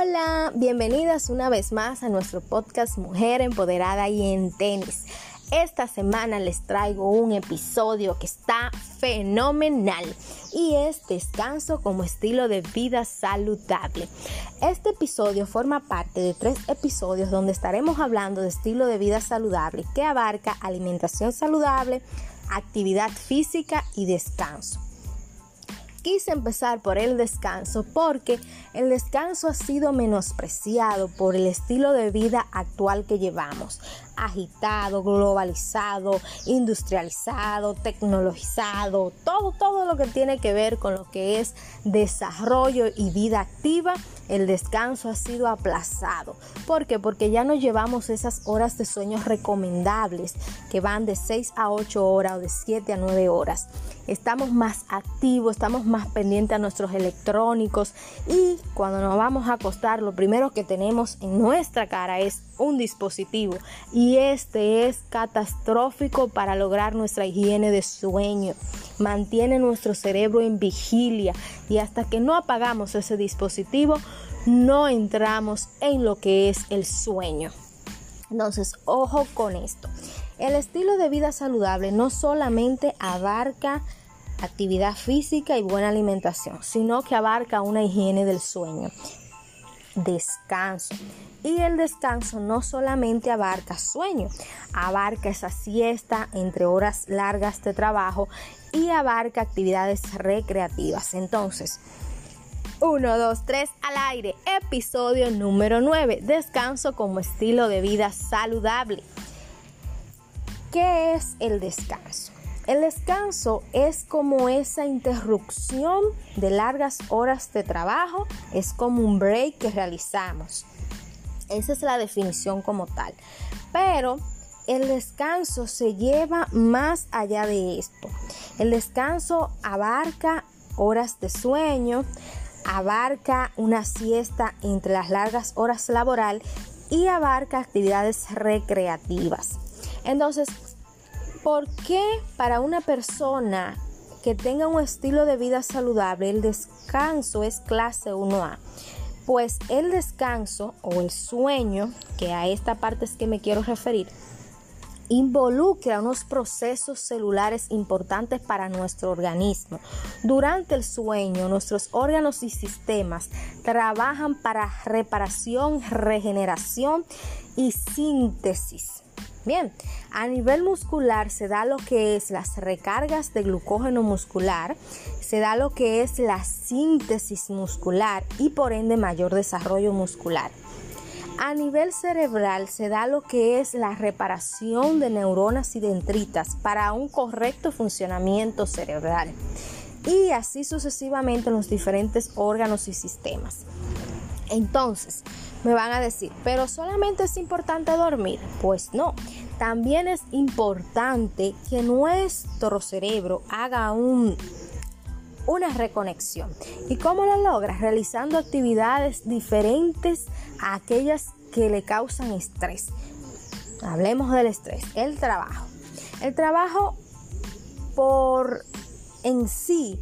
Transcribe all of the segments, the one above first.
Hola, bienvenidas una vez más a nuestro podcast Mujer Empoderada y en Tenis. Esta semana les traigo un episodio que está fenomenal y es descanso como estilo de vida saludable. Este episodio forma parte de tres episodios donde estaremos hablando de estilo de vida saludable que abarca alimentación saludable, actividad física y descanso quise empezar por el descanso porque el descanso ha sido menospreciado por el estilo de vida actual que llevamos. Agitado, globalizado, industrializado, tecnologizado, todo, todo lo que tiene que ver con lo que es desarrollo y vida activa, el descanso ha sido aplazado. ¿Por qué? Porque ya no llevamos esas horas de sueño recomendables que van de 6 a 8 horas o de 7 a 9 horas estamos más activos, estamos más pendientes a nuestros electrónicos y cuando nos vamos a acostar lo primero que tenemos en nuestra cara es un dispositivo y este es catastrófico para lograr nuestra higiene de sueño. Mantiene nuestro cerebro en vigilia y hasta que no apagamos ese dispositivo no entramos en lo que es el sueño. Entonces, ojo con esto. El estilo de vida saludable no solamente abarca actividad física y buena alimentación, sino que abarca una higiene del sueño, descanso. Y el descanso no solamente abarca sueño, abarca esa siesta entre horas largas de trabajo y abarca actividades recreativas. Entonces, 1, 2, 3 al aire, episodio número 9, descanso como estilo de vida saludable. ¿Qué es el descanso? El descanso es como esa interrupción de largas horas de trabajo, es como un break que realizamos. Esa es la definición como tal. Pero el descanso se lleva más allá de esto. El descanso abarca horas de sueño, abarca una siesta entre las largas horas laboral y abarca actividades recreativas. Entonces, ¿Por qué para una persona que tenga un estilo de vida saludable el descanso es clase 1A? Pues el descanso o el sueño, que a esta parte es que me quiero referir, involucra unos procesos celulares importantes para nuestro organismo. Durante el sueño, nuestros órganos y sistemas trabajan para reparación, regeneración y síntesis. A nivel muscular se da lo que es las recargas de glucógeno muscular, se da lo que es la síntesis muscular y por ende mayor desarrollo muscular. A nivel cerebral se da lo que es la reparación de neuronas y dendritas para un correcto funcionamiento cerebral y así sucesivamente en los diferentes órganos y sistemas. Entonces, me van a decir, pero solamente es importante dormir. Pues no, también es importante que nuestro cerebro haga un, una reconexión. ¿Y cómo lo logra? Realizando actividades diferentes a aquellas que le causan estrés. Hablemos del estrés, el trabajo. El trabajo por en sí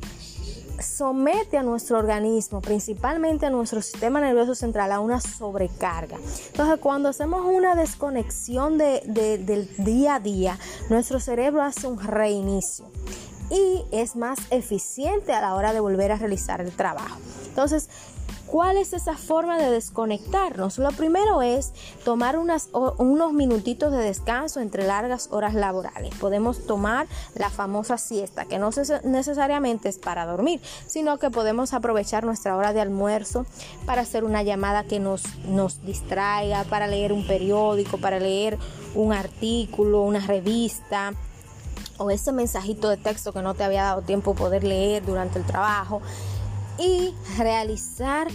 somete a nuestro organismo, principalmente a nuestro sistema nervioso central, a una sobrecarga. Entonces, cuando hacemos una desconexión del día a día, nuestro cerebro hace un reinicio y es más eficiente a la hora de volver a realizar el trabajo. Entonces, ¿Cuál es esa forma de desconectarnos? Lo primero es tomar unos minutitos de descanso entre largas horas laborales. Podemos tomar la famosa siesta, que no necesariamente es para dormir, sino que podemos aprovechar nuestra hora de almuerzo para hacer una llamada que nos, nos distraiga, para leer un periódico, para leer un artículo, una revista o ese mensajito de texto que no te había dado tiempo poder leer durante el trabajo y realizar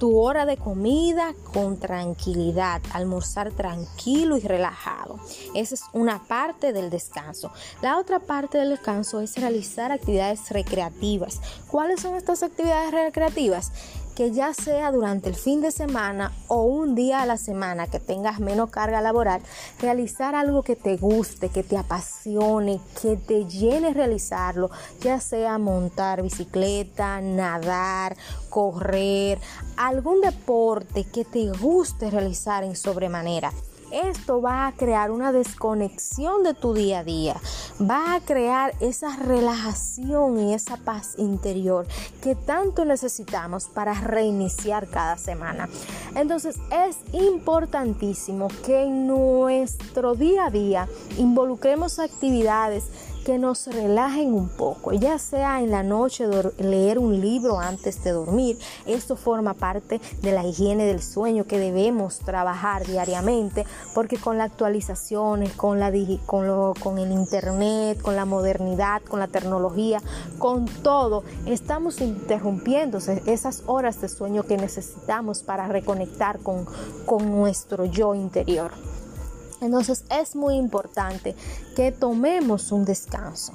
tu hora de comida con tranquilidad, almorzar tranquilo y relajado. Esa es una parte del descanso. La otra parte del descanso es realizar actividades recreativas. ¿Cuáles son estas actividades recreativas? Que ya sea durante el fin de semana o un día a la semana que tengas menos carga laboral, realizar algo que te guste, que te apasione, que te llene realizarlo, ya sea montar bicicleta, nadar, correr, algún deporte que te guste realizar en sobremanera. Esto va a crear una desconexión de tu día a día, va a crear esa relajación y esa paz interior que tanto necesitamos para reiniciar cada semana. Entonces es importantísimo que en nuestro día a día involucremos actividades que nos relajen un poco, ya sea en la noche leer un libro antes de dormir. Esto forma parte de la higiene del sueño que debemos trabajar diariamente, porque con las actualizaciones, con, la, con, con el internet, con la modernidad, con la tecnología, con todo, estamos interrumpiendo esas horas de sueño que necesitamos para reconectar con, con nuestro yo interior. Entonces es muy importante que tomemos un descanso,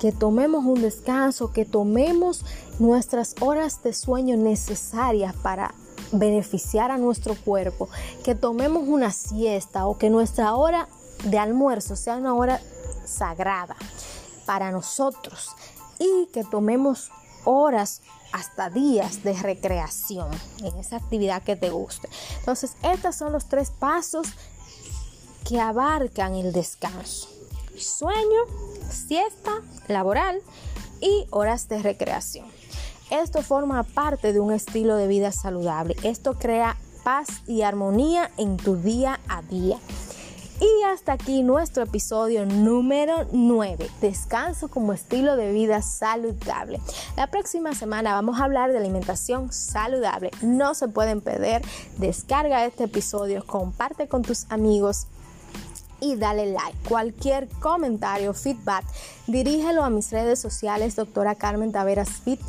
que tomemos un descanso, que tomemos nuestras horas de sueño necesarias para beneficiar a nuestro cuerpo, que tomemos una siesta o que nuestra hora de almuerzo sea una hora sagrada para nosotros y que tomemos horas hasta días de recreación en esa actividad que te guste. Entonces, estos son los tres pasos que abarcan el descanso, sueño, siesta laboral y horas de recreación. Esto forma parte de un estilo de vida saludable. Esto crea paz y armonía en tu día a día. Y hasta aquí nuestro episodio número 9, descanso como estilo de vida saludable. La próxima semana vamos a hablar de alimentación saludable. No se pueden perder. Descarga este episodio, comparte con tus amigos y dale like. Cualquier comentario, feedback, dirígelo a mis redes sociales, doctora Carmen Taveras Fit,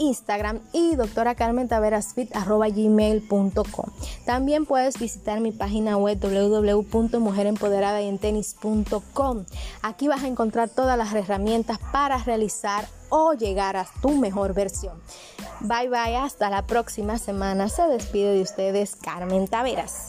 Instagram y doctora Carmen Taveras Fit, arroba gmail.com. También puedes visitar mi página web www.mujerempoderadayentenis.com. Aquí vas a encontrar todas las herramientas para realizar o llegar a tu mejor versión. Bye bye, hasta la próxima semana. Se despide de ustedes Carmen Taveras.